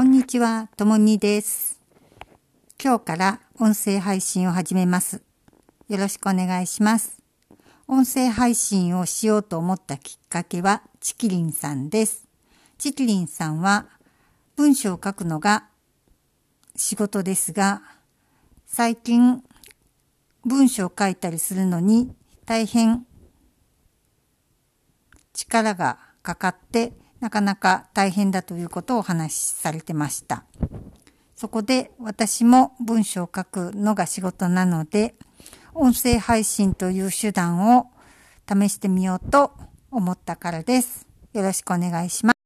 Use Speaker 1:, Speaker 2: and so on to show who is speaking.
Speaker 1: こんにちは、ともみです。今日から音声配信を始めます。よろしくお願いします。音声配信をしようと思ったきっかけは、チキリンさんです。チキリンさんは、文章を書くのが仕事ですが、最近、文章を書いたりするのに大変力がかかってなかなか大変だということをお話しされてました。そこで私も文章を書くのが仕事なので、音声配信という手段を試してみようと思ったからです。よろしくお願いします。